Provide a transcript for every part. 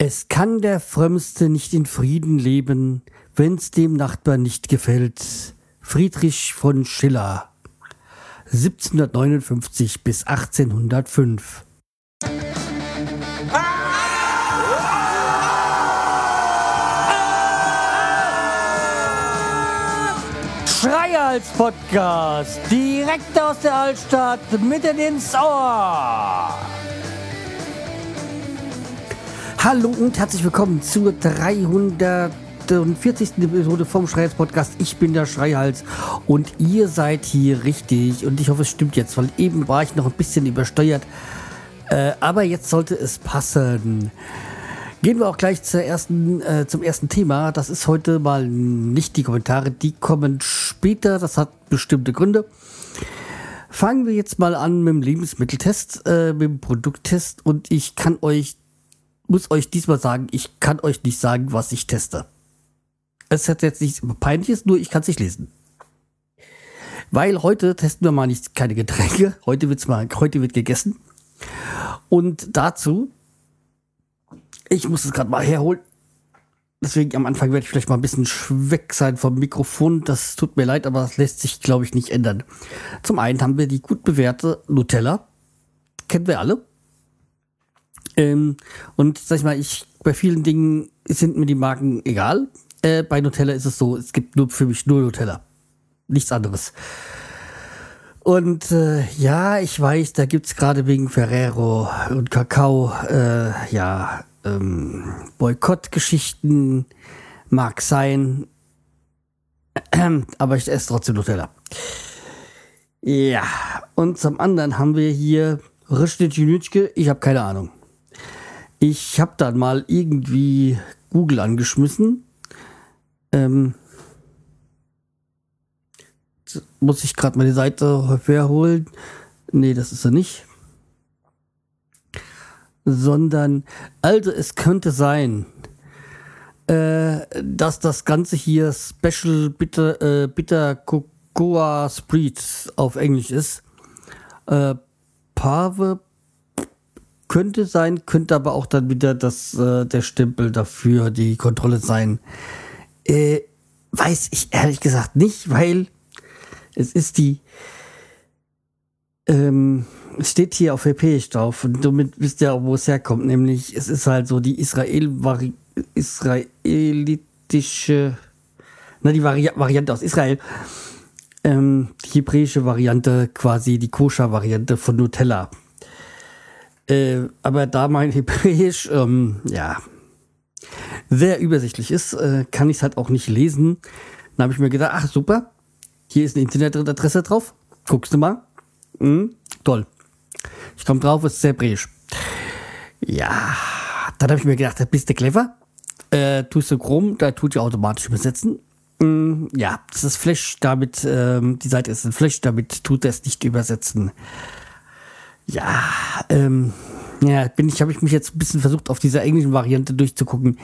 Es kann der Frömmste nicht in Frieden leben, wenn's dem Nachbarn nicht gefällt. Friedrich von Schiller 1759 bis 1805 Schreihals Podcast, direkt aus der Altstadt, mitten ins Ohr. Hallo und herzlich willkommen zur 340. Episode vom Schreihals Podcast. Ich bin der Schreihals und ihr seid hier richtig und ich hoffe es stimmt jetzt, weil eben war ich noch ein bisschen übersteuert. Äh, aber jetzt sollte es passen. Gehen wir auch gleich zur ersten, äh, zum ersten Thema. Das ist heute mal nicht die Kommentare, die kommen später. Das hat bestimmte Gründe. Fangen wir jetzt mal an mit dem Lebensmitteltest, äh, mit dem Produkttest und ich kann euch, muss euch diesmal sagen, ich kann euch nicht sagen, was ich teste. Es hat jetzt nichts peinliches, nur ich kann es nicht lesen. Weil heute testen wir mal nicht keine Getränke. Heute wird's mal, heute wird gegessen. Und dazu ich muss es gerade mal herholen. Deswegen am Anfang werde ich vielleicht mal ein bisschen weg sein vom Mikrofon. Das tut mir leid, aber das lässt sich, glaube ich, nicht ändern. Zum einen haben wir die gut bewährte Nutella. Kennen wir alle. Ähm, und sag ich mal, ich, bei vielen Dingen sind mir die Marken egal. Äh, bei Nutella ist es so, es gibt nur für mich nur Nutella. Nichts anderes. Und äh, ja, ich weiß, da gibt es gerade wegen Ferrero und Kakao, äh, ja, ähm, Boykottgeschichten mag sein, aber ich esse trotzdem Nutella. Ja, und zum anderen haben wir hier Rishnitschinitschke, ich habe keine Ahnung. Ich habe dann mal irgendwie Google angeschmissen. Ähm, muss ich gerade meine Seite herholen? Nee, das ist er nicht sondern also es könnte sein, äh, dass das Ganze hier Special Bitter, äh, Bitter Cocoa Spread auf Englisch ist. Äh, Pave könnte sein, könnte aber auch dann wieder das, äh, der Stempel dafür, die Kontrolle sein. Äh, weiß ich ehrlich gesagt nicht, weil es ist die ähm, steht hier auf WP drauf und damit wisst ihr auch, wo es herkommt. Nämlich, es ist halt so die Israel israelitische, na, die Vari Variante aus Israel. Ähm, die hebräische Variante, quasi die Koscher-Variante von Nutella. Äh, aber da mein Hebräisch, ähm, ja, sehr übersichtlich ist, äh, kann ich es halt auch nicht lesen. Dann habe ich mir gedacht, ach super, hier ist eine Internetadresse drauf. Guckst du mal. Mhm, toll. Ich komme drauf, es ist hebräisch. Ja, dann habe ich mir gedacht, da bist du clever. Äh, tust du Chrome, da tut ja automatisch übersetzen. Mm, ja, das ist Flash, damit, ähm, die Seite ist ein Flash, damit tut es nicht übersetzen. Ja, ähm, ja, bin ich, habe ich mich jetzt ein bisschen versucht, auf dieser englischen Variante durchzugucken.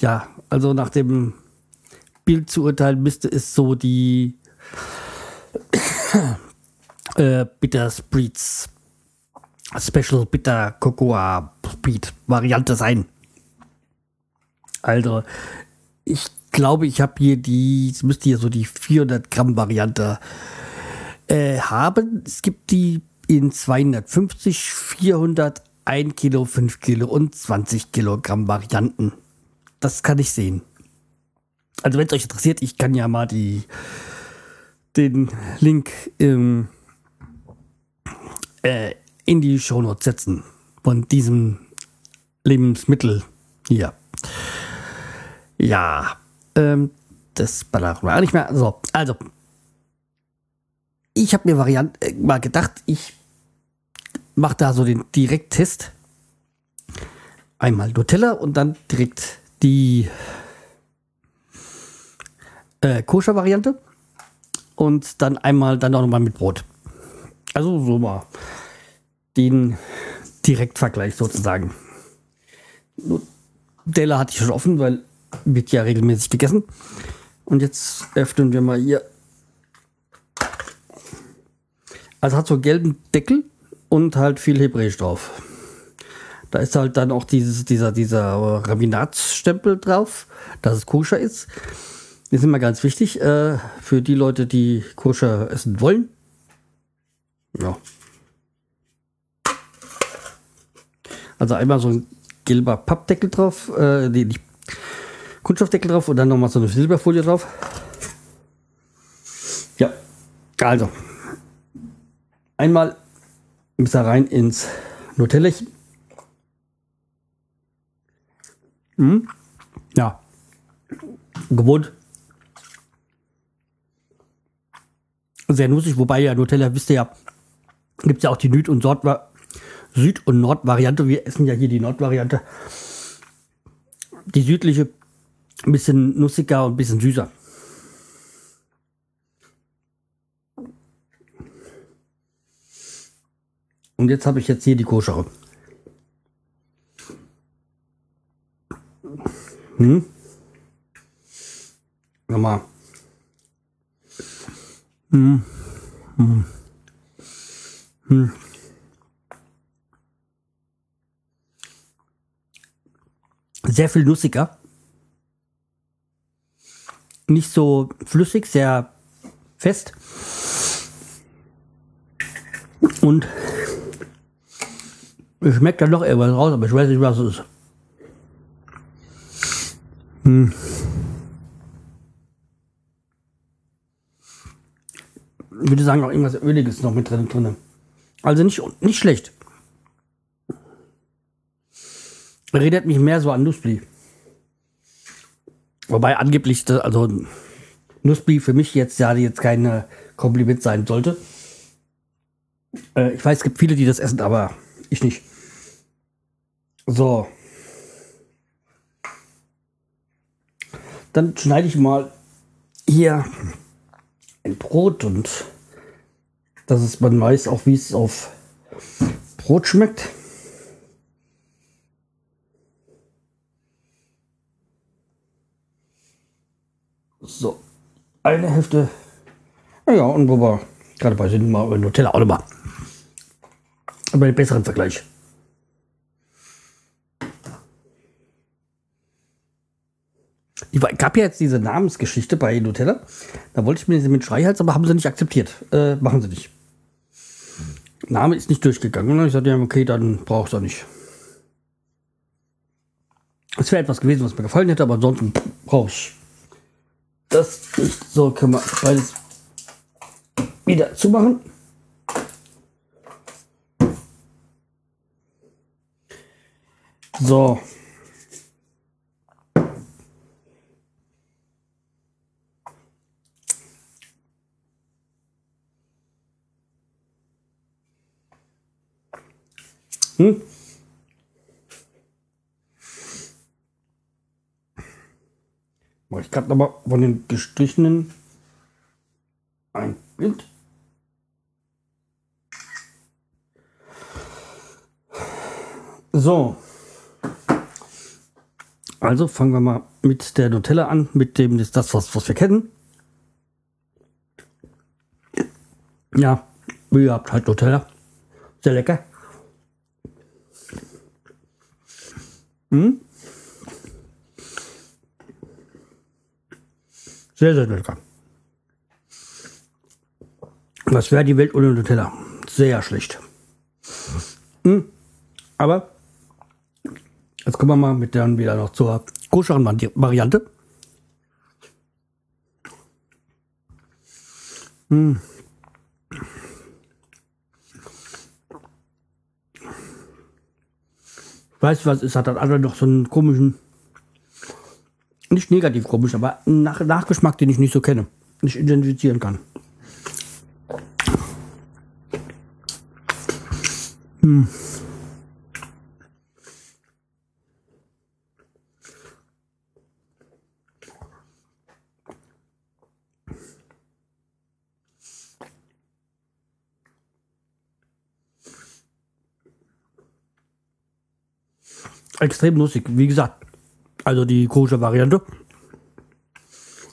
Ja, also nach dem Bild zu urteilen, müsste es so die äh, Bitter Spreads Special Bitter Cocoa Speed Variante sein. Also, ich glaube, ich habe hier die, es müsste hier so die 400 Gramm Variante äh, haben. Es gibt die in 250, 400, 1 Kilo, 5 Kilo und 20 Kilogramm Varianten. Das kann ich sehen. Also wenn es euch interessiert, ich kann ja mal die, den Link im äh, in die Shownotes setzen von diesem Lebensmittel hier. Ja, ähm, das ballert wir nicht mehr. So, also, ich habe mir Variant äh, mal gedacht, ich mache da so den Direkttest. Einmal Nutella und dann direkt die äh, Koscher-Variante. Und dann einmal dann auch nochmal mit Brot. Also so mal den Direktvergleich sozusagen. Nutella hatte ich schon offen, weil wird ja regelmäßig gegessen. Und jetzt öffnen wir mal hier. Also hat so einen gelben Deckel und halt viel Hebräisch drauf. Da ist halt dann auch dieses, dieser, dieser Raminatsstempel drauf, dass es koscher ist. Das ist immer ganz wichtig äh, für die Leute, die koscher essen wollen. Ja. Also einmal so ein gelber Pappdeckel drauf, äh, nee, Kunststoffdeckel drauf und dann nochmal so eine Silberfolie drauf. Ja, also einmal bis da rein ins Nutellerchen. Hm? Ja, gewohnt. Sehr nussig, wobei ja Nutella, wisst ihr ja, gibt es ja auch die Süd- und, Süd und Nord-Variante. Wir essen ja hier die Nord-Variante. Die südliche ein bisschen nussiger und ein bisschen süßer. Und jetzt habe ich jetzt hier die koschere. Hm? Nochmal. Hm. Hm. Hm. Sehr viel nussiger. Nicht so flüssig, sehr fest. Und schmeckt dann noch irgendwas raus, aber ich weiß nicht, was es ist. Hm. Ich würde sagen, auch irgendwas Öliges noch mit drin. drin. Also nicht, nicht schlecht. Redet mich mehr so an Nussbli. Wobei angeblich, also Nussbli für mich jetzt ja jetzt kein Kompliment sein sollte. Äh, ich weiß, es gibt viele, die das essen, aber ich nicht. So. Dann schneide ich mal hier ein Brot und dass es man weiß auch, wie es auf Brot schmeckt. So, eine Hälfte. Ja, und wo wir gerade bei sind, mal Nutella auch nochmal. Aber den besseren Vergleich. Ich gab ja jetzt diese Namensgeschichte bei Nutella. Da wollte ich mir sie mit Schreihals, aber haben sie nicht akzeptiert. Äh, machen sie nicht. Name ist nicht durchgegangen. Ich sagte ja, okay, dann brauchst du nicht. Es wäre etwas gewesen, was mir gefallen hätte, aber ansonsten brauche ich das. So können wir beides wieder zumachen. So. Hm? Ich gerade nochmal von den gestrichenen ein Bild. So. Also fangen wir mal mit der Nutella an, mit dem ist das, was, was wir kennen. Ja, wie ihr habt halt Nutella. Sehr lecker. Hm? Sehr, sehr lecker. Was wäre die Welt ohne Nutella? Sehr schlecht. Hm? Aber jetzt kommen wir mal mit dann wieder noch zur koscheren Variante. Hm. Weißt du was, es hat dann andere noch so einen komischen, nicht negativ komisch, aber Nach Nachgeschmack, den ich nicht so kenne, nicht identifizieren kann. Hm. Extrem lustig. Wie gesagt, also die kosche Variante.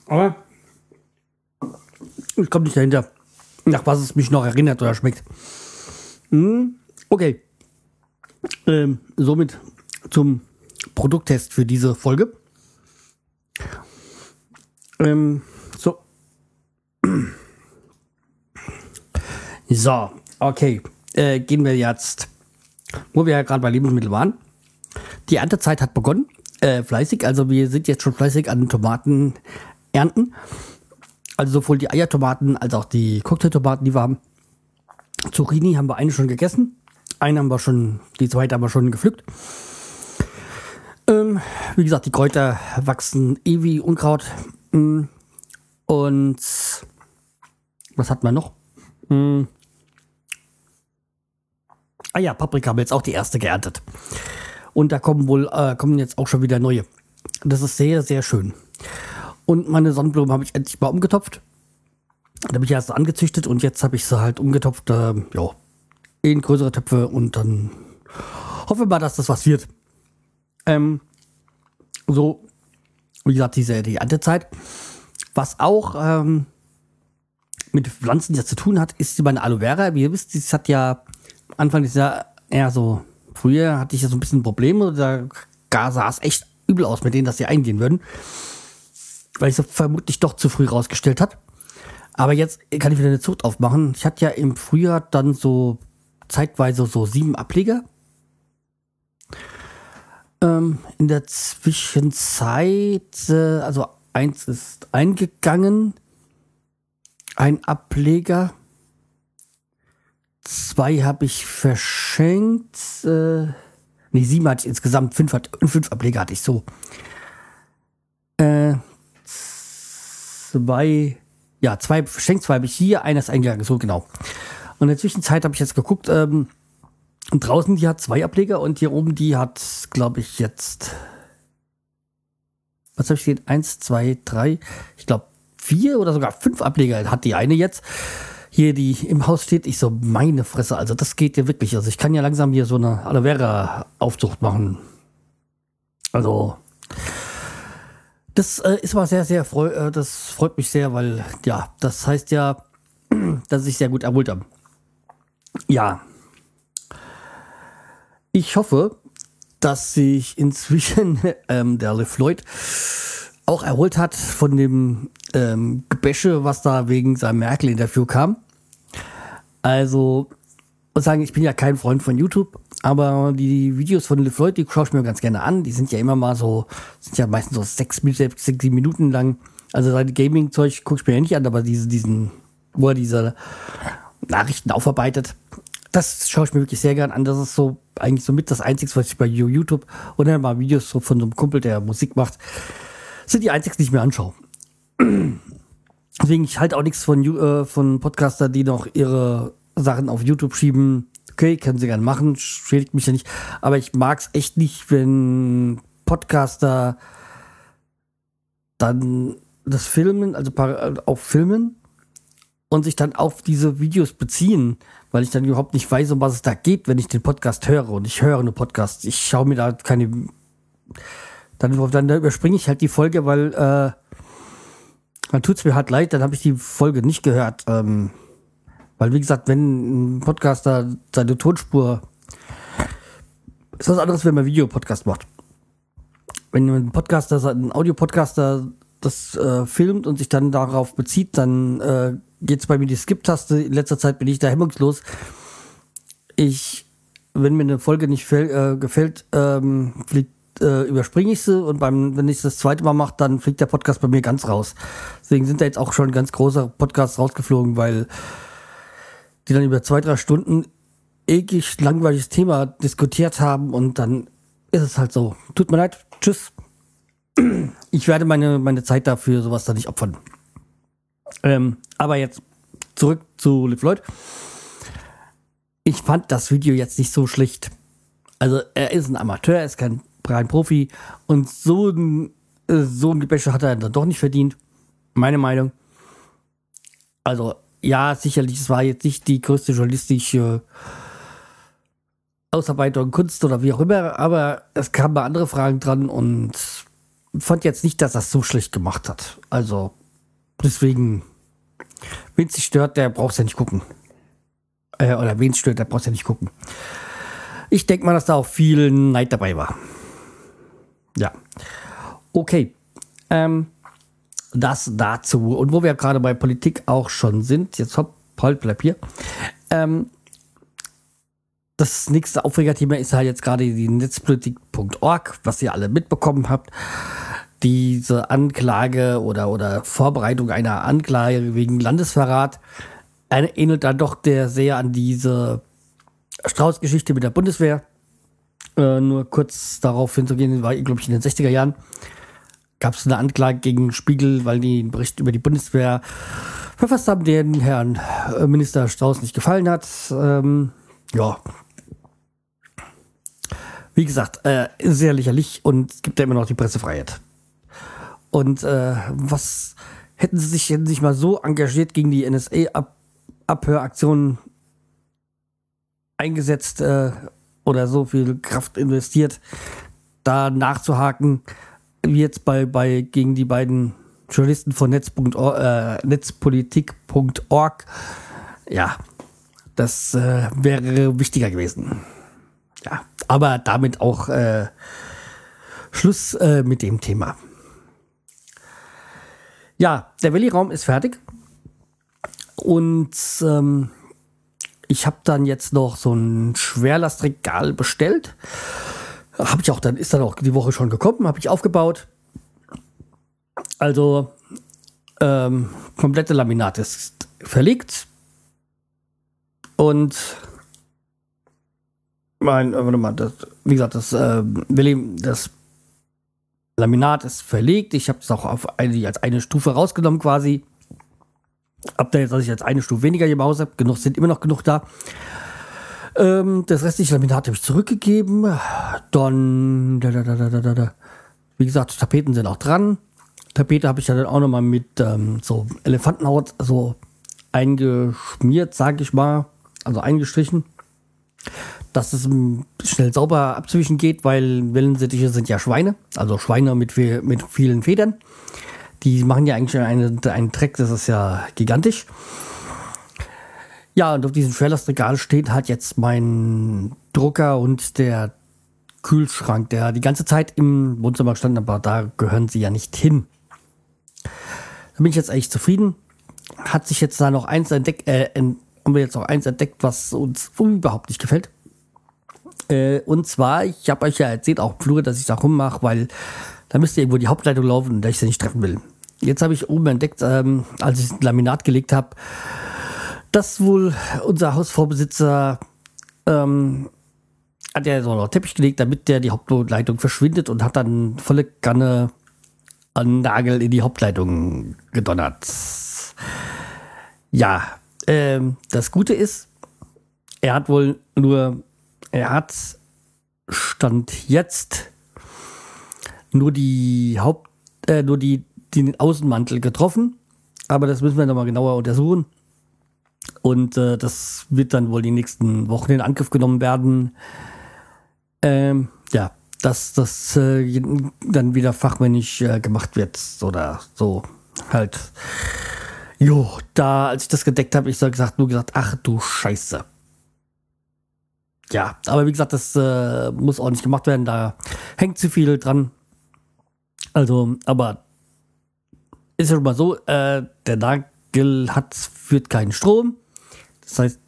Aber ich komme nicht dahinter, nach was es mich noch erinnert oder schmeckt. Hm, okay. Ähm, somit zum Produkttest für diese Folge. Ähm, so. So, okay. Äh, gehen wir jetzt, wo wir ja gerade bei Lebensmitteln waren. Die Erntezeit hat begonnen. Äh, fleißig, also wir sind jetzt schon fleißig an Tomaten ernten. Also sowohl die Eiertomaten als auch die Cocktailtomaten, die wir haben. Zucchini haben wir eine schon gegessen. Eine haben wir schon, die zweite haben wir schon gepflückt. Ähm, wie gesagt, die Kräuter wachsen eh wie Unkraut. Mm. Und was hat man noch? Hm. Ah ja, Paprika haben wir jetzt auch die erste geerntet. Und da kommen wohl, äh, kommen jetzt auch schon wieder neue. Das ist sehr, sehr schön. Und meine Sonnenblumen habe ich endlich mal umgetopft. Da habe ich erst angezüchtet und jetzt habe ich sie halt umgetopft, äh, ja, in größere Töpfe und dann hoffen wir mal, dass das was wird. Ähm, so, wie gesagt, diese die Erntezeit. Was auch ähm, mit Pflanzen jetzt zu tun hat, ist meine Aloe Vera. Wie ihr wisst, das hat ja Anfang des Jahres eher so, früher hatte ich ja so ein bisschen Probleme, da sah es echt übel aus mit denen, dass sie eingehen würden. Weil ich so vermutlich doch zu früh rausgestellt hat. Aber jetzt kann ich wieder eine Zucht aufmachen. Ich hatte ja im Frühjahr dann so zeitweise so sieben Ableger. Ähm, in der Zwischenzeit, äh, also eins ist eingegangen, ein Ableger. Zwei habe ich verschenkt. Äh, nee, sieben hatte ich insgesamt. Fünf, hat, fünf Ableger hatte ich so. Äh, zwei, ja, zwei verschenkt, zwei habe ich hier, einer ist eingegangen, so genau. Und in der Zwischenzeit habe ich jetzt geguckt, ähm, draußen die hat zwei Ableger und hier oben die hat, glaube ich, jetzt, was habe ich gesehen? Eins, zwei, drei, ich glaube vier oder sogar fünf Ableger hat die eine jetzt hier, die im Haus steht, ich so, meine Fresse, also das geht ja wirklich. Also ich kann ja langsam hier so eine Aloe Vera Aufzucht machen. Also, das äh, ist mal sehr, sehr, freu äh, das freut mich sehr, weil, ja, das heißt ja, dass ich sehr gut erholt habe. Ja. Ich hoffe, dass sich inzwischen ähm, der LeFloid auch erholt hat von dem ähm, Gebäsche, was da wegen seinem Merkel-Interview kam. Also, muss sagen, ich bin ja kein Freund von YouTube, aber die Videos von LeFloid, die schaue ich mir ganz gerne an. Die sind ja immer mal so, sind ja meistens so sechs, sechs sieben Minuten lang. Also sein Gaming-Zeug gucke ich mir ja nicht an, aber diese, diesen, wo er diese Nachrichten aufarbeitet, das schaue ich mir wirklich sehr gern an. Das ist so eigentlich so mit das Einzige, was ich bei YouTube und dann mal Videos so von so einem Kumpel, der Musik macht, sind die einzigen, die ich mir anschaue. Deswegen, ich halte auch nichts von, äh, von Podcaster, die noch ihre Sachen auf YouTube schieben. Okay, können sie gerne machen, schädigt mich ja nicht. Aber ich mag es echt nicht, wenn Podcaster dann das Filmen, also auch filmen und sich dann auf diese Videos beziehen, weil ich dann überhaupt nicht weiß, um was es da geht, wenn ich den Podcast höre. Und ich höre nur Podcasts. Ich schaue mir da keine. Dann, dann überspringe ich halt die Folge, weil äh, dann tut es mir halt leid, dann habe ich die Folge nicht gehört. Ähm, weil, wie gesagt, wenn ein Podcaster seine Tonspur. Ist was anderes, wenn man Videopodcast macht. Wenn ein Podcaster, ein Audiopodcaster das äh, filmt und sich dann darauf bezieht, dann äh, es bei mir die Skip-Taste. In letzter Zeit bin ich da hemmungslos. Ich, wenn mir eine Folge nicht äh, gefällt, ähm, fliegt äh, überspringe ich sie und beim, wenn ich das zweite Mal mache, dann fliegt der Podcast bei mir ganz raus. Deswegen sind da jetzt auch schon ganz große Podcasts rausgeflogen, weil die dann über zwei, drei Stunden eklig langweiliges Thema diskutiert haben und dann ist es halt so. Tut mir leid, tschüss. Ich werde meine, meine Zeit dafür sowas da nicht opfern. Ähm, aber jetzt zurück zu Liv Lloyd. Ich fand das Video jetzt nicht so schlecht. Also er ist ein Amateur, er ist kein rein Profi. Und so ein, äh, so ein Gebäsche hat er dann doch nicht verdient. Meine Meinung. Also, ja, sicherlich, es war jetzt nicht die größte journalistische Ausarbeitung, Kunst oder wie auch immer, aber es kamen andere Fragen dran und fand jetzt nicht, dass er es so schlecht gemacht hat. Also, deswegen, wen es stört, der braucht es ja nicht gucken. Äh, oder wen es stört, der braucht es ja nicht gucken. Ich denke mal, dass da auch viel Neid dabei war. Ja. Okay. Ähm, das dazu. Und wo wir gerade bei Politik auch schon sind, jetzt hopp, halt, bleib hier. Ähm, das nächste Aufregerthema ist halt jetzt gerade die Netzpolitik.org, was ihr alle mitbekommen habt. Diese Anklage oder, oder Vorbereitung einer Anklage wegen Landesverrat ähnelt dann doch der sehr an diese Strauß-Geschichte mit der Bundeswehr. Äh, nur kurz darauf hinzugehen, war, glaube ich, in den 60er Jahren gab es eine Anklage gegen Spiegel, weil die einen Bericht über die Bundeswehr verfasst haben, der den Herrn äh, Minister Strauß nicht gefallen hat. Ähm, ja. Wie gesagt, äh, sehr lächerlich und es gibt ja immer noch die Pressefreiheit. Und äh, was hätten sie sich, hätten mal so engagiert gegen die NSA-Abhöraktionen eingesetzt äh, oder so viel Kraft investiert, da nachzuhaken, wie jetzt bei, bei gegen die beiden Journalisten von Netz.org, äh, netzpolitik.org. Ja, das äh, wäre wichtiger gewesen. Ja, aber damit auch äh, Schluss äh, mit dem Thema. Ja, der Willi-Raum ist fertig. Und ähm, ich habe dann jetzt noch so ein Schwerlastregal bestellt. Habe ich auch dann, ist dann auch die Woche schon gekommen, habe ich aufgebaut. Also, ähm, komplette Laminat ist verlegt. Und mein, äh, warte mal, das, wie gesagt, das, äh, das Laminat ist verlegt. Ich habe es auch auf eine, als eine Stufe rausgenommen quasi. Ab da jetzt, dass ich jetzt eine Stufe weniger hier im Haus habe. Genug sind immer noch genug da. Ähm, das restliche Laminat habe ich zurückgegeben. Dann, da, da, da, da, da, da. wie gesagt, Tapeten sind auch dran. Tapete habe ich dann auch nochmal mit ähm, so Elefantenhaut so eingeschmiert, sage ich mal. Also eingestrichen. Dass es schnell sauber abzuwischen geht, weil Wellensittiche sind ja Schweine. Also Schweine mit, mit vielen Federn. Die machen ja eigentlich einen, einen Dreck, das ist ja gigantisch. Ja, und auf diesem Schwerlastregal steht halt jetzt mein Drucker und der Kühlschrank, der die ganze Zeit im Wohnzimmer stand, aber da gehören sie ja nicht hin. Da bin ich jetzt eigentlich zufrieden. Hat sich jetzt da noch eins entdeckt, äh, haben wir jetzt noch eins entdeckt, was uns überhaupt nicht gefällt. Äh, und zwar, ich habe euch ja erzählt, auch im Flur, dass ich da rummache, weil da müsste irgendwo die Hauptleitung laufen und da ich sie nicht treffen will. Jetzt habe ich oben entdeckt, ähm, als ich ein Laminat gelegt habe, dass wohl unser Hausvorbesitzer ähm, hat ja so noch Teppich gelegt, damit der die Hauptleitung verschwindet und hat dann volle Kanne an Nagel in die Hauptleitung gedonnert. Ja, ähm, das Gute ist, er hat wohl nur, er hat Stand jetzt nur die Haupt, äh, nur die, den Außenmantel getroffen. Aber das müssen wir nochmal genauer untersuchen. Und äh, das wird dann wohl die nächsten Wochen in Angriff genommen werden. Ähm, ja, dass das äh, dann wieder fachmännisch äh, gemacht wird oder so halt. Jo, da, als ich das gedeckt habe, ich so gesagt, nur gesagt, ach du Scheiße. Ja, aber wie gesagt, das äh, muss nicht gemacht werden, da hängt zu viel dran. Also, aber ist ja schon mal so, äh, der Nagel hat, führt keinen Strom. Das heißt,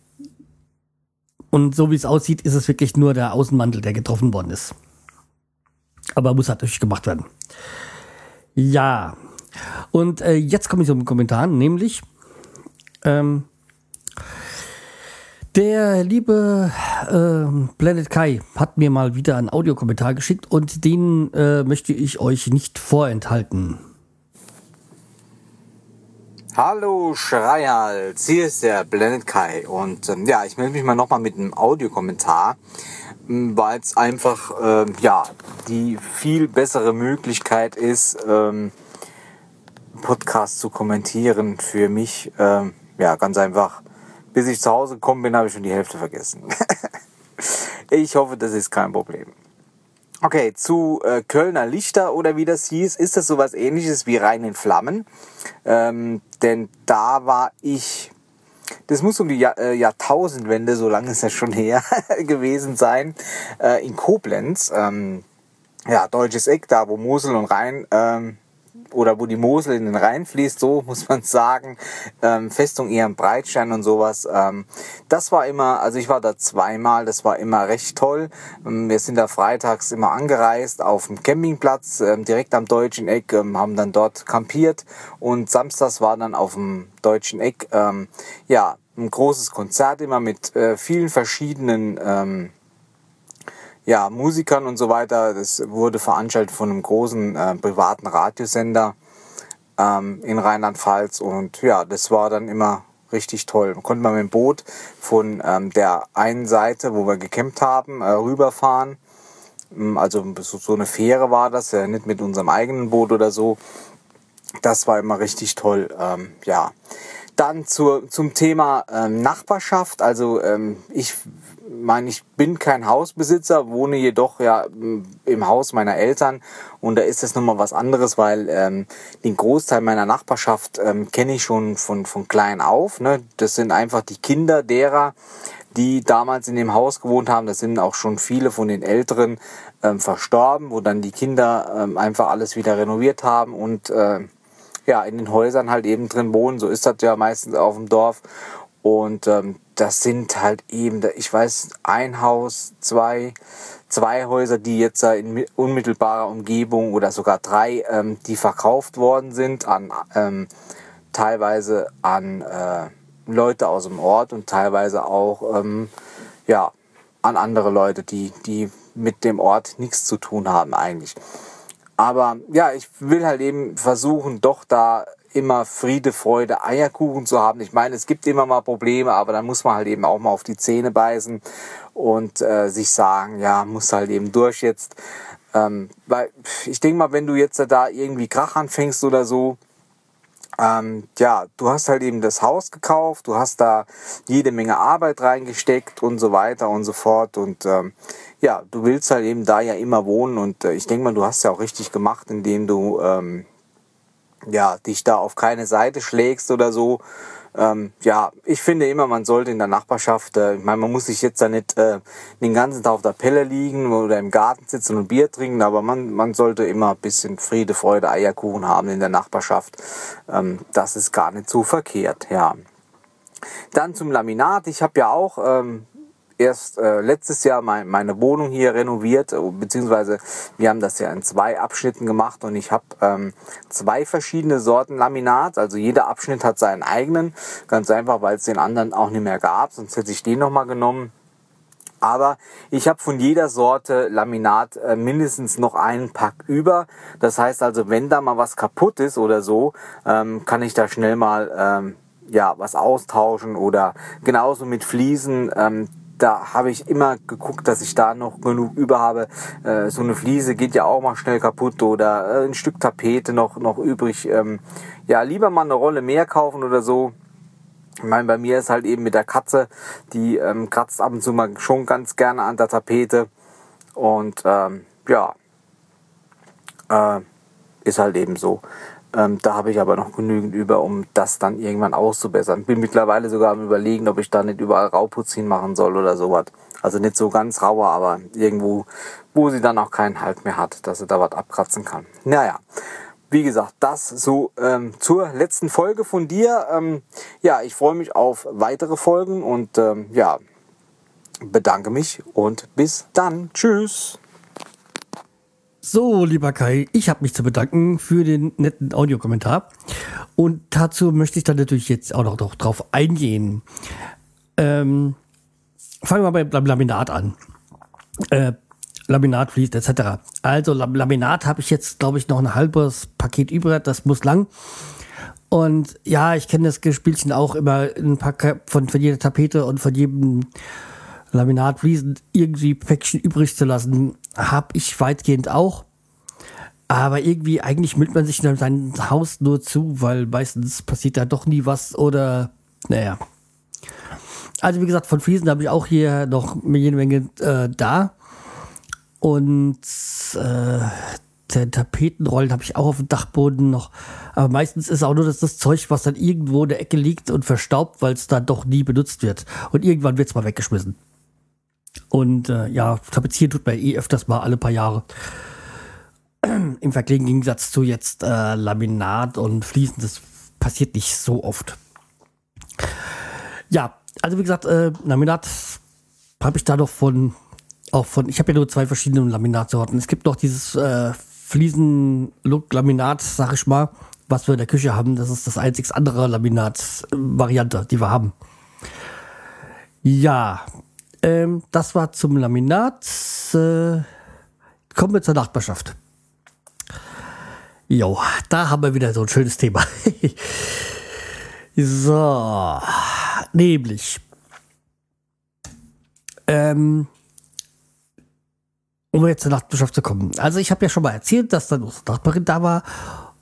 und so wie es aussieht, ist es wirklich nur der Außenmantel, der getroffen worden ist. Aber muss halt natürlich gemacht werden. Ja. Und äh, jetzt komme ich zum Kommentar, nämlich ähm, der liebe äh, Planet Kai hat mir mal wieder einen Audiokommentar geschickt und den äh, möchte ich euch nicht vorenthalten. Hallo Schreihals, hier ist der Blended Kai und ähm, ja, ich melde mich mal nochmal mit einem Audiokommentar, ähm, weil es einfach ähm, ja die viel bessere Möglichkeit ist, ähm, Podcast zu kommentieren für mich. Ähm, ja, ganz einfach. Bis ich zu Hause gekommen bin, habe ich schon die Hälfte vergessen. ich hoffe, das ist kein Problem. Okay, zu äh, Kölner Lichter oder wie das hieß, ist das sowas ähnliches wie Rein in Flammen. Ähm, denn da war ich das muss um die Jahr, äh, Jahrtausendwende, so lange ist das schon her, gewesen sein, äh, in Koblenz. Ähm, ja, deutsches Eck, da wo Mosel und Rhein ähm, oder wo die Mosel in den Rhein fließt, so muss man sagen, ähm, Festung eher Breitstein und sowas. Ähm, das war immer, also ich war da zweimal, das war immer recht toll. Ähm, wir sind da freitags immer angereist auf dem Campingplatz, ähm, direkt am Deutschen Eck, ähm, haben dann dort kampiert und samstags war dann auf dem Deutschen Eck, ähm, ja, ein großes Konzert immer mit äh, vielen verschiedenen ähm, ja, Musikern und so weiter. Das wurde veranstaltet von einem großen äh, privaten Radiosender ähm, in Rheinland-Pfalz und ja, das war dann immer richtig toll. Man konnte mal mit dem Boot von ähm, der einen Seite, wo wir gecampt haben, äh, rüberfahren. Ähm, also so eine Fähre war das, ja, nicht mit unserem eigenen Boot oder so. Das war immer richtig toll. Ähm, ja. Dann zur, zum Thema ähm, Nachbarschaft. Also ähm, ich meine, ich bin kein Hausbesitzer, wohne jedoch ja im Haus meiner Eltern und da ist das nochmal was anderes, weil ähm, den Großteil meiner Nachbarschaft ähm, kenne ich schon von, von klein auf. Ne? Das sind einfach die Kinder derer, die damals in dem Haus gewohnt haben. Das sind auch schon viele von den Älteren ähm, verstorben, wo dann die Kinder ähm, einfach alles wieder renoviert haben und äh, ja, in den Häusern halt eben drin wohnen. So ist das ja meistens auf dem Dorf. Und ähm, das sind halt eben, ich weiß, ein Haus, zwei, zwei Häuser, die jetzt in unmittelbarer Umgebung oder sogar drei, ähm, die verkauft worden sind an ähm, teilweise an äh, Leute aus dem Ort und teilweise auch ähm, ja an andere Leute, die die mit dem Ort nichts zu tun haben eigentlich. Aber ja, ich will halt eben versuchen, doch da immer Friede, Freude, Eierkuchen zu haben. Ich meine, es gibt immer mal Probleme, aber dann muss man halt eben auch mal auf die Zähne beißen und äh, sich sagen, ja, muss halt eben durch jetzt. Ähm, weil ich denke mal, wenn du jetzt da irgendwie Krach anfängst oder so, ähm, ja, du hast halt eben das Haus gekauft, du hast da jede Menge Arbeit reingesteckt und so weiter und so fort und ähm, ja, du willst halt eben da ja immer wohnen und äh, ich denke mal, du hast ja auch richtig gemacht, indem du ähm, ja, dich da auf keine Seite schlägst oder so. Ähm, ja, ich finde immer, man sollte in der Nachbarschaft, äh, ich meine, man muss sich jetzt da nicht äh, den ganzen Tag auf der Pelle liegen oder im Garten sitzen und Bier trinken, aber man, man sollte immer ein bisschen Friede, Freude, Eierkuchen haben in der Nachbarschaft. Ähm, das ist gar nicht so verkehrt, ja. Dann zum Laminat. Ich habe ja auch ähm, erst äh, letztes Jahr mein, meine Wohnung hier renoviert, äh, beziehungsweise wir haben das ja in zwei Abschnitten gemacht und ich habe ähm, zwei verschiedene Sorten Laminat. Also jeder Abschnitt hat seinen eigenen, ganz einfach, weil es den anderen auch nicht mehr gab, sonst hätte ich den nochmal genommen. Aber ich habe von jeder Sorte Laminat äh, mindestens noch einen Pack über. Das heißt also, wenn da mal was kaputt ist oder so, ähm, kann ich da schnell mal ähm, ja was austauschen oder genauso mit Fliesen. Ähm, da habe ich immer geguckt, dass ich da noch genug über habe. Äh, so eine Fliese geht ja auch mal schnell kaputt oder äh, ein Stück Tapete noch, noch übrig. Ähm, ja, lieber mal eine Rolle mehr kaufen oder so. Ich meine, bei mir ist halt eben mit der Katze, die ähm, kratzt ab und zu mal schon ganz gerne an der Tapete. Und ähm, ja, äh, ist halt eben so. Ähm, da habe ich aber noch genügend über, um das dann irgendwann auszubessern. Bin mittlerweile sogar am überlegen, ob ich da nicht überall Rauputz hinmachen soll oder sowas. Also nicht so ganz rauer, aber irgendwo, wo sie dann auch keinen Halt mehr hat, dass sie da was abkratzen kann. Naja, wie gesagt, das so ähm, zur letzten Folge von dir. Ähm, ja, ich freue mich auf weitere Folgen und ähm, ja, bedanke mich und bis dann. Tschüss. So, lieber Kai, ich habe mich zu bedanken für den netten Audiokommentar. Und dazu möchte ich dann natürlich jetzt auch noch, noch drauf eingehen. Ähm, fangen wir beim Laminat an. Äh, Laminat fließt etc. Also Laminat habe ich jetzt, glaube ich, noch ein halbes Paket über. Das muss lang. Und ja, ich kenne das Spielchen auch immer ein Pack von, von jeder Tapete und von jedem Laminat fließend irgendwie Päckchen übrig zu lassen, habe ich weitgehend auch. Aber irgendwie, eigentlich müllt man sich in sein Haus nur zu, weil meistens passiert da doch nie was oder, naja. Also wie gesagt, von Fliesen habe ich auch hier noch jede Menge äh, da. Und äh, Tapetenrollen habe ich auch auf dem Dachboden noch. Aber meistens ist auch nur das, das Zeug, was dann irgendwo in der Ecke liegt und verstaubt, weil es dann doch nie benutzt wird. Und irgendwann wird es mal weggeschmissen. Und äh, ja, tapezieren tut man eh öfters mal alle paar Jahre. Im Gegensatz zu jetzt äh, Laminat und Fliesen, das passiert nicht so oft. Ja, also wie gesagt, äh, Laminat habe ich da noch von, auch von, ich habe ja nur zwei verschiedene Laminatsorten. Es gibt noch dieses äh, Fliesen-Look-Laminat, sag ich mal, was wir in der Küche haben. Das ist das einzig andere Laminat-Variante, die wir haben. Ja, ähm, das war zum Laminat. Äh, kommen wir zur Nachbarschaft. Jo, da haben wir wieder so ein schönes Thema. so, nämlich, ähm, um jetzt zur Nachbarschaft zu kommen. Also ich habe ja schon mal erzählt, dass dann unsere Nachbarin da war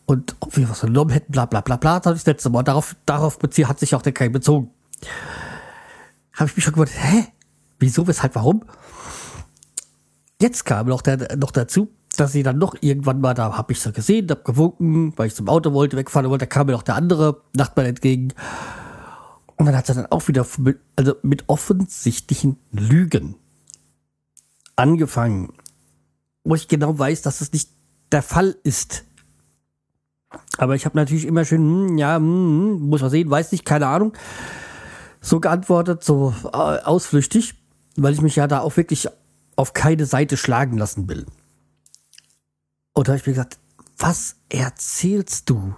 und ob wir was genommen hätten, bla bla bla bla, das habe ich das letzte Mal. Darauf, darauf hat sich auch der Keim bezogen. Habe ich mich schon gewundert, hä? Wieso, weshalb, warum? Jetzt kam noch, der, noch dazu, dass sie dann noch irgendwann mal, da habe ich so gesehen, habe gewunken, weil ich zum Auto wollte, wegfahren wollte, da kam mir noch der andere Nachbar entgegen. Und dann hat er dann auch wieder mit, also mit offensichtlichen Lügen angefangen, wo ich genau weiß, dass es nicht der Fall ist. Aber ich habe natürlich immer schön, hm, ja, hm, hm, muss man sehen, weiß nicht, keine Ahnung, so geantwortet, so äh, ausflüchtig weil ich mich ja da auch wirklich auf keine Seite schlagen lassen will. Und da habe ich mir gesagt, was erzählst du?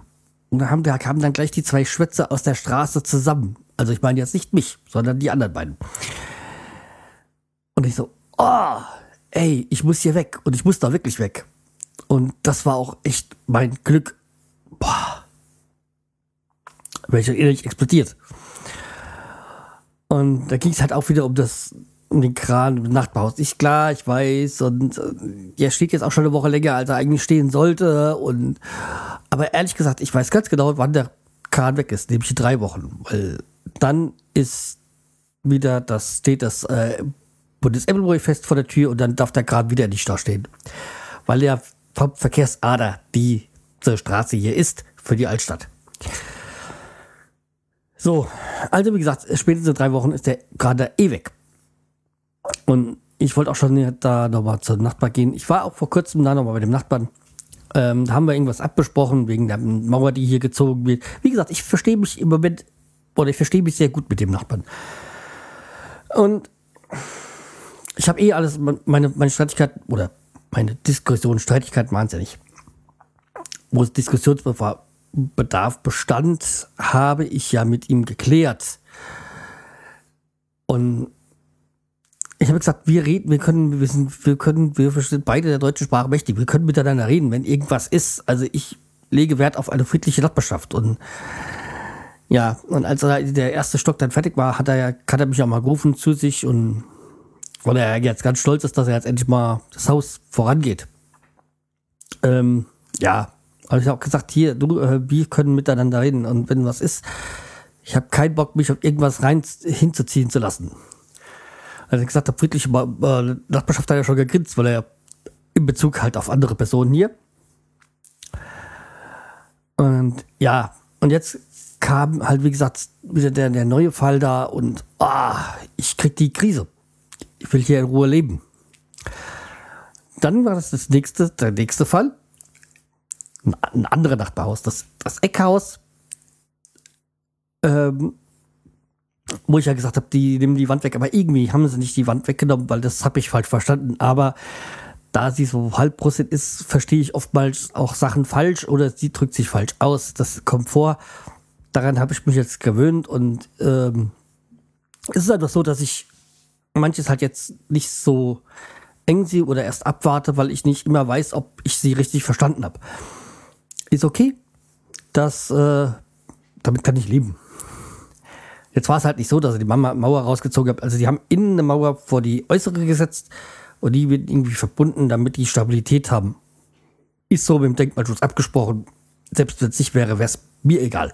Und da haben, da kamen dann gleich die zwei Schwätze aus der Straße zusammen. Also ich meine jetzt nicht mich, sondern die anderen beiden. Und ich so, oh, ey, ich muss hier weg. Und ich muss da wirklich weg. Und das war auch echt mein Glück. Boah. Welcher innerlich explodiert. Und da ging es halt auch wieder um das den Kran im Nachtbaus. Ich klar, ich weiß und äh, der steht jetzt auch schon eine Woche länger, als er eigentlich stehen sollte und aber ehrlich gesagt, ich weiß ganz genau, wann der Kran weg ist, nämlich in drei Wochen, weil dann ist wieder das steht das äh, Bundes-Emmelburg-Fest vor der Tür und dann darf der Kran wieder nicht da stehen, weil der Verkehrsader die zur Straße hier ist für die Altstadt. So, also wie gesagt, spätestens in drei Wochen ist der gerade eh weg. Und ich wollte auch schon da nochmal zur Nachbar gehen. Ich war auch vor kurzem da nochmal bei dem Nachbarn. Ähm, da haben wir irgendwas abgesprochen wegen der Mauer, die hier gezogen wird. Wie gesagt, ich verstehe mich im Moment, oder ich verstehe mich sehr gut mit dem Nachbarn. Und ich habe eh alles, meine, meine Streitigkeit, oder meine Diskussion, Streitigkeit waren es ja nicht. Wo es Diskussionsbedarf bestand, habe ich ja mit ihm geklärt. Und ich habe gesagt, wir reden, wir können, wir sind, wir können, wir verstehen beide der deutschen Sprache mächtig. Wir können miteinander reden, wenn irgendwas ist. Also ich lege Wert auf eine friedliche Nachbarschaft und ja, und als der erste Stock dann fertig war, hat er hat er mich auch mal gerufen zu sich und weil er jetzt ganz stolz ist, dass er jetzt endlich mal das Haus vorangeht. Ähm, ja, habe ich auch gesagt, hier, du, äh, wir können miteinander reden und wenn was ist, ich habe keinen Bock, mich auf irgendwas rein hinzuziehen zu lassen. Also gesagt, der friedliche äh, Nachbarschaft hat ja schon gegrinst, weil er in Bezug halt auf andere Personen hier. Und ja, und jetzt kam halt, wie gesagt, wieder der, der neue Fall da und ah, ich krieg die Krise. Ich will hier in Ruhe leben. Dann war das, das nächste, der nächste Fall. Ein, ein anderes Nachbarhaus, das, das Eckhaus. Ähm, wo ich ja gesagt habe, die nehmen die Wand weg, aber irgendwie haben sie nicht die Wand weggenommen, weil das habe ich falsch verstanden. Aber da sie so halbbrustig ist, verstehe ich oftmals auch Sachen falsch oder sie drückt sich falsch aus. Das kommt vor. Daran habe ich mich jetzt gewöhnt und ähm, es ist einfach so, dass ich manches halt jetzt nicht so eng sehe oder erst abwarte, weil ich nicht immer weiß, ob ich sie richtig verstanden habe. Ist okay. Das, äh, damit kann ich leben. Jetzt war es halt nicht so, dass er die Mauer rausgezogen hat. Also die haben innen eine Mauer vor die äußere gesetzt und die wird irgendwie verbunden, damit die Stabilität haben. Ist so mit dem Denkmalschutz abgesprochen. Selbst wenn es nicht wäre, wäre es mir egal.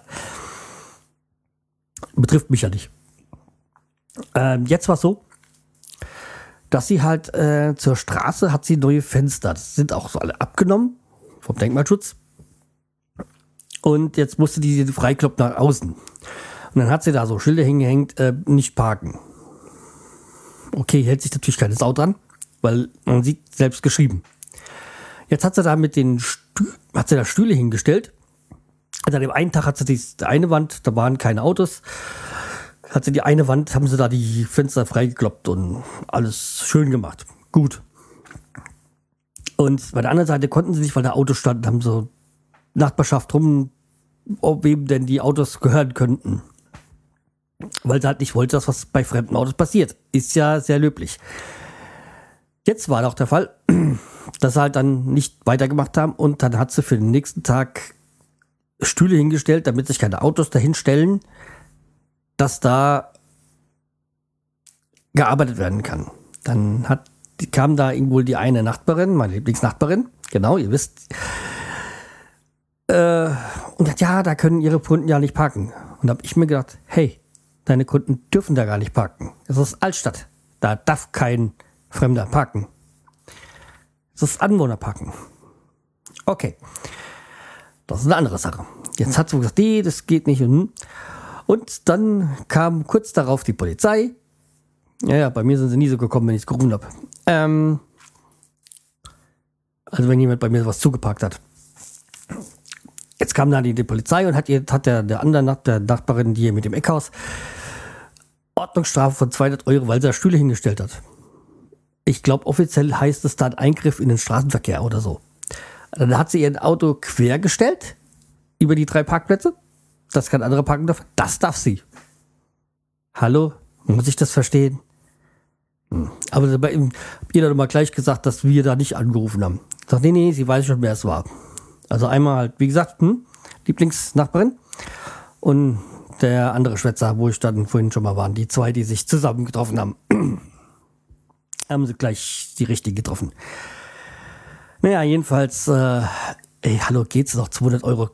Betrifft mich ja nicht. Ähm, jetzt war es so, dass sie halt äh, zur Straße hat sie neue Fenster. Das sind auch so alle abgenommen. vom Denkmalschutz. Und jetzt musste die freikloppen nach außen. Und dann hat sie da so Schilder hingehängt, äh, nicht parken. Okay, hält sich natürlich keine Sau dran, weil man sieht selbst geschrieben. Jetzt hat sie da mit den Stü hat sie da Stühle hingestellt. Und an dem einen Tag hat sie die eine Wand, da waren keine Autos. Hat sie die eine Wand, haben sie da die Fenster freigekloppt und alles schön gemacht. Gut. Und bei der anderen Seite konnten sie nicht, weil da Autos standen, haben so Nachbarschaft rum, ob wem denn die Autos gehören könnten. Weil sie halt nicht wollte, dass was bei fremden Autos passiert. Ist ja sehr löblich. Jetzt war doch der Fall, dass sie halt dann nicht weitergemacht haben und dann hat sie für den nächsten Tag Stühle hingestellt, damit sich keine Autos dahin stellen, dass da gearbeitet werden kann. Dann hat, kam da wohl die eine Nachbarin, meine Lieblingsnachbarin, genau, ihr wisst, äh, und sagt, ja, da können ihre Kunden ja nicht parken. Und da habe ich mir gedacht, hey, deine Kunden dürfen da gar nicht parken. Das ist Altstadt. Da darf kein Fremder parken. Das ist Anwohnerparken. Okay. Das ist eine andere Sache. Jetzt hat sie gesagt, nee, das geht nicht. Und dann kam kurz darauf die Polizei. Ja, ja, bei mir sind sie nie so gekommen, wenn ich es gerufen habe. Ähm, also wenn jemand bei mir was zugeparkt hat. Jetzt kam dann die, Polizei und hat, ihr, hat der, der andere der Nachbarin, die hier mit dem Eckhaus, Ordnungsstrafe von 200 Euro, weil sie da Stühle hingestellt hat. Ich glaube, offiziell heißt es dann Eingriff in den Straßenverkehr oder so. Dann hat sie ihr Auto quergestellt über die drei Parkplätze. Das kann andere parken dürfen. Das darf sie. Hallo? Muss ich das verstehen? Hm. Aber ihr hat mal gleich gesagt, dass wir da nicht angerufen haben. Ich sag, nee, nee, sie weiß schon, wer es war. Also einmal halt, wie gesagt, hm, Lieblingsnachbarin und der andere Schwätzer, wo ich dann vorhin schon mal waren. Die zwei, die sich zusammen getroffen haben. haben sie gleich die richtigen getroffen. Naja, jedenfalls, äh, ey, hallo, geht's noch 200 Euro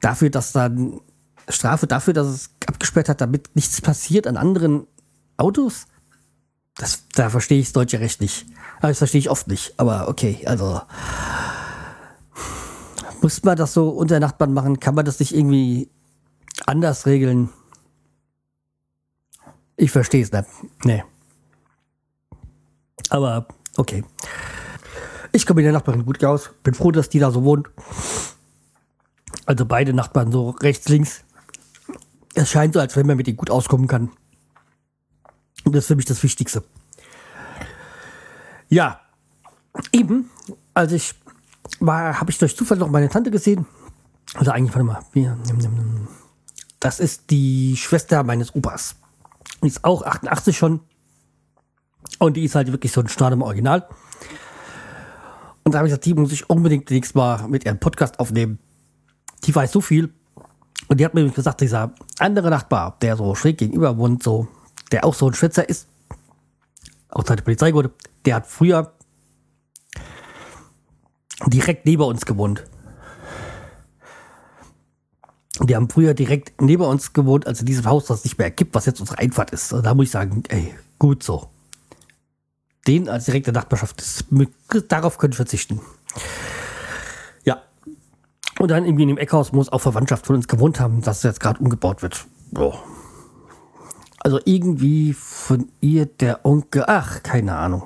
dafür, dass dann Strafe dafür, dass es abgesperrt hat, damit nichts passiert an anderen Autos? Das, da verstehe ich das deutsche Recht nicht. Das verstehe ich oft nicht. Aber okay, also muss man das so unter Nachbarn machen? Kann man das nicht irgendwie anders regeln? Ich verstehe es nicht. Nee. Aber okay. Ich komme mit der Nachbarin gut aus. Bin froh, dass die da so wohnt. Also beide Nachbarn so rechts, links. Es scheint so, als wenn man mit ihnen gut auskommen kann. Und das ist für mich das Wichtigste. Ja, eben, als ich habe ich durch Zufall noch meine Tante gesehen. Also eigentlich, warte mal, das ist die Schwester meines Opas. Die ist auch 88 schon. Und die ist halt wirklich so ein Start im Original. Und da habe ich gesagt, die muss ich unbedingt nächstes Mal mit ihrem Podcast aufnehmen. Die weiß so viel. Und die hat mir gesagt, dieser andere Nachbar, der so schräg gegenüber wohnt, so, der auch so ein Schwätzer ist, auch seine Polizei wurde, der hat früher direkt neben uns gewohnt. Die haben früher direkt neben uns gewohnt, also dieses Haus, das nicht mehr gibt, was jetzt unsere Einfahrt ist. Da muss ich sagen, ey, gut so. Den als direkte Nachbarschaft, das, darauf können ich verzichten. Ja. Und dann irgendwie in dem Eckhaus muss auch Verwandtschaft von uns gewohnt haben, dass jetzt gerade umgebaut wird. Boah. Also irgendwie von ihr der Onkel, ach, keine Ahnung.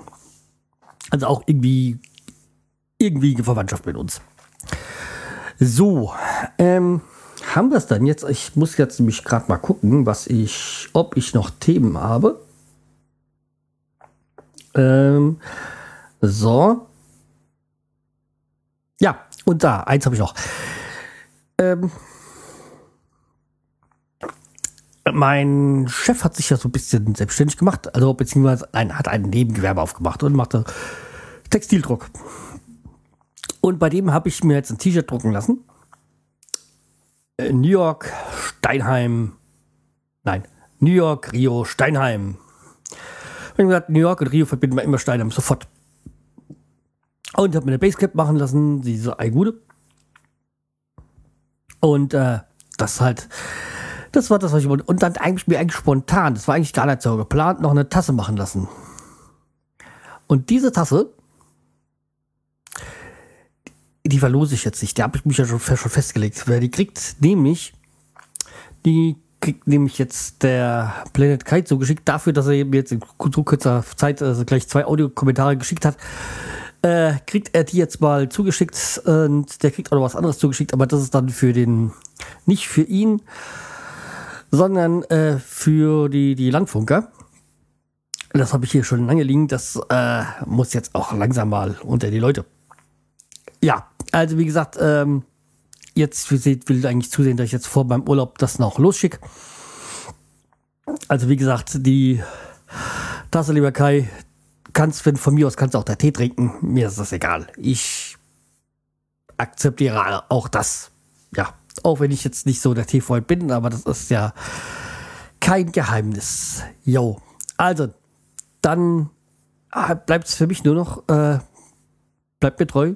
Also auch irgendwie irgendwie Verwandtschaft mit uns. So, ähm, haben wir es dann jetzt? Ich muss jetzt nämlich gerade mal gucken, was ich, ob ich noch Themen habe. Ähm, so. Ja, und da, eins habe ich noch. Ähm, mein Chef hat sich ja so ein bisschen selbstständig gemacht, also beziehungsweise nein, hat ein Nebengewerbe aufgemacht und machte Textildruck. Und bei dem habe ich mir jetzt ein T-Shirt drucken lassen. Äh, New York, Steinheim. Nein, New York, Rio, Steinheim. Ich habe gesagt, New York und Rio verbinden wir immer Steinheim sofort. Und habe mir eine Basecap machen lassen, diese Eigude. Und äh, das halt, das war das, was ich wollte. Und dann eigentlich mir eigentlich spontan, das war eigentlich gar nicht so geplant, noch eine Tasse machen lassen. Und diese Tasse die verlose ich jetzt nicht. Die habe ich mich ja schon, schon festgelegt. Wer die kriegt, nämlich, die kriegt nämlich jetzt der Planet Kite so geschickt dafür, dass er mir jetzt in so kurzer Zeit also gleich zwei Audiokommentare geschickt hat. Äh, kriegt er die jetzt mal zugeschickt und der kriegt auch noch was anderes zugeschickt, aber das ist dann für den, nicht für ihn, sondern äh, für die, die Landfunker. Das habe ich hier schon lange liegen. Das äh, muss jetzt auch langsam mal unter die Leute. Ja, also wie gesagt, ähm, jetzt will ich eigentlich zusehen, dass ich jetzt vor meinem Urlaub das noch losschicke. Also wie gesagt, die Tasse, lieber Kai, kannst, wenn von mir aus kannst auch der Tee trinken. Mir ist das egal. Ich akzeptiere auch das. Ja, auch wenn ich jetzt nicht so der Teefreund bin, aber das ist ja kein Geheimnis. Jo. Also, dann ah, bleibt es für mich nur noch, äh, bleibt mir treu,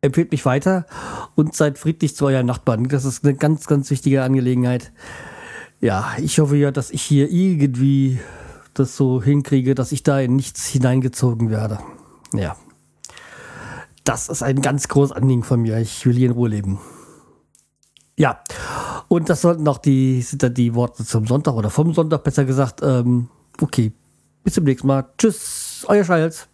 empfehlt mich weiter und seid friedlich zu euren Nachbarn. Das ist eine ganz, ganz wichtige Angelegenheit. Ja, ich hoffe ja, dass ich hier irgendwie das so hinkriege, dass ich da in nichts hineingezogen werde. Ja. Das ist ein ganz großes Anliegen von mir. Ich will hier in Ruhe leben. Ja. Und das sollten auch die, sind dann die Worte zum Sonntag oder vom Sonntag besser gesagt. Ähm, okay. Bis zum nächsten Mal. Tschüss, euer Schals.